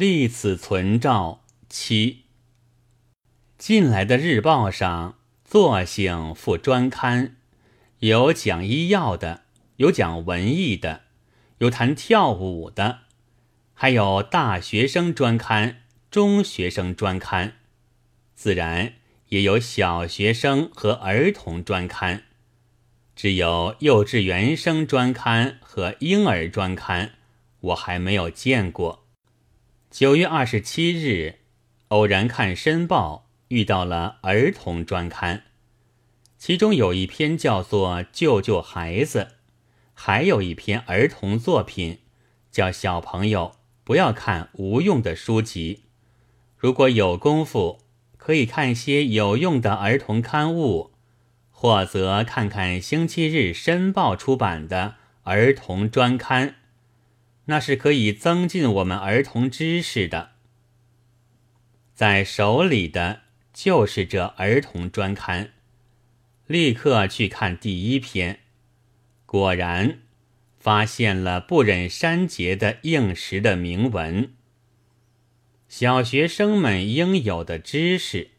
立此存照七。近来的日报上作兴附专刊，有讲医药的，有讲文艺的，有谈跳舞的，还有大学生专刊、中学生专刊，自然也有小学生和儿童专刊。只有幼稚园生专刊和婴儿专刊，我还没有见过。九月二十七日，偶然看《申报》，遇到了儿童专刊，其中有一篇叫做《救救孩子》，还有一篇儿童作品，叫小朋友不要看无用的书籍，如果有功夫，可以看些有用的儿童刊物。或则看看星期日《申报》出版的儿童专刊，那是可以增进我们儿童知识的。在手里的就是这儿童专刊，立刻去看第一篇，果然发现了不忍删节的应时的铭文。小学生们应有的知识，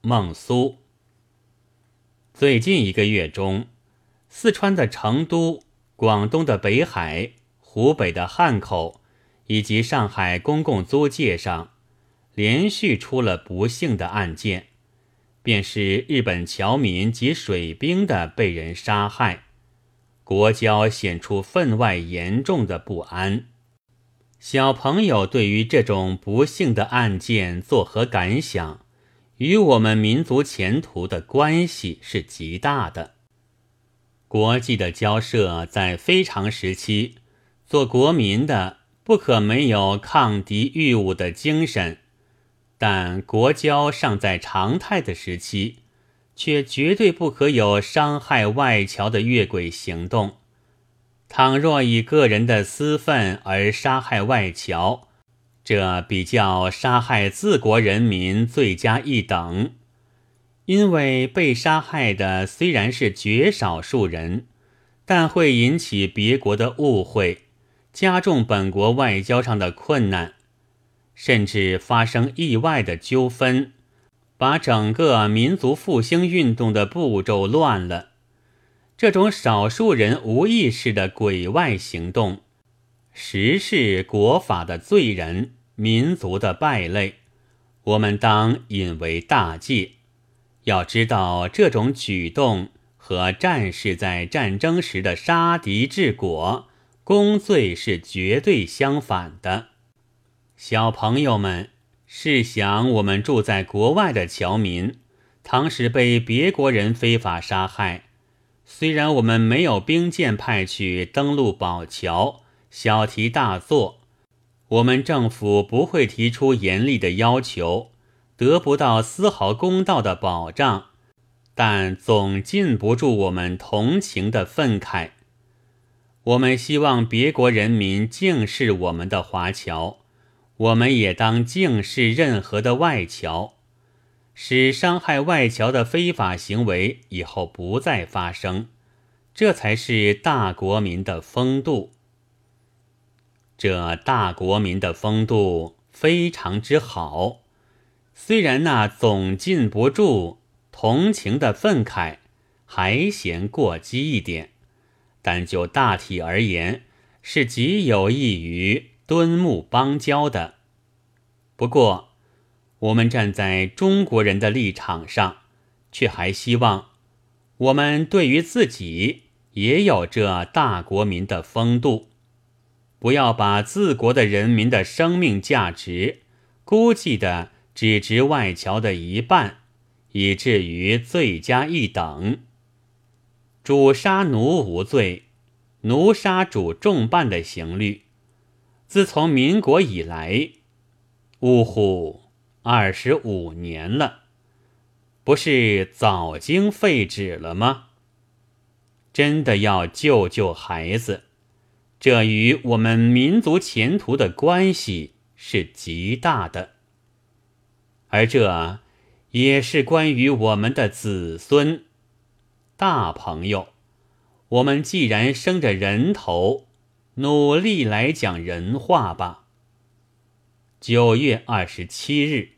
孟苏。最近一个月中，四川的成都、广东的北海、湖北的汉口，以及上海公共租界上，连续出了不幸的案件，便是日本侨民及水兵的被人杀害，国交显出分外严重的不安。小朋友对于这种不幸的案件作何感想？与我们民族前途的关系是极大的。国际的交涉在非常时期，做国民的不可没有抗敌御侮的精神；但国交尚在常态的时期，却绝对不可有伤害外侨的越轨行动。倘若以个人的私愤而杀害外侨，这比较杀害自国人民罪加一等，因为被杀害的虽然是绝少数人，但会引起别国的误会，加重本国外交上的困难，甚至发生意外的纠纷，把整个民族复兴运动的步骤乱了。这种少数人无意识的鬼外行动，实是国法的罪人。民族的败类，我们当引为大戒。要知道，这种举动和战士在战争时的杀敌治国功罪是绝对相反的。小朋友们，试想，我们住在国外的侨民，当时被别国人非法杀害，虽然我们没有兵舰派去登陆保侨，小题大做。我们政府不会提出严厉的要求，得不到丝毫公道的保障，但总禁不住我们同情的愤慨。我们希望别国人民敬视我们的华侨，我们也当敬视任何的外侨，使伤害外侨的非法行为以后不再发生，这才是大国民的风度。这大国民的风度非常之好，虽然那总禁不住同情的愤慨还嫌过激一点，但就大体而言，是极有益于敦睦邦交的。不过，我们站在中国人的立场上，却还希望我们对于自己也有这大国民的风度。不要把自国的人民的生命价值估计的只值外侨的一半，以至于罪加一等。主杀奴无罪，奴杀主重半的刑律，自从民国以来，呜呼，二十五年了，不是早经废止了吗？真的要救救孩子。这与我们民族前途的关系是极大的，而这也是关于我们的子孙。大朋友，我们既然生着人头，努力来讲人话吧。九月二十七日。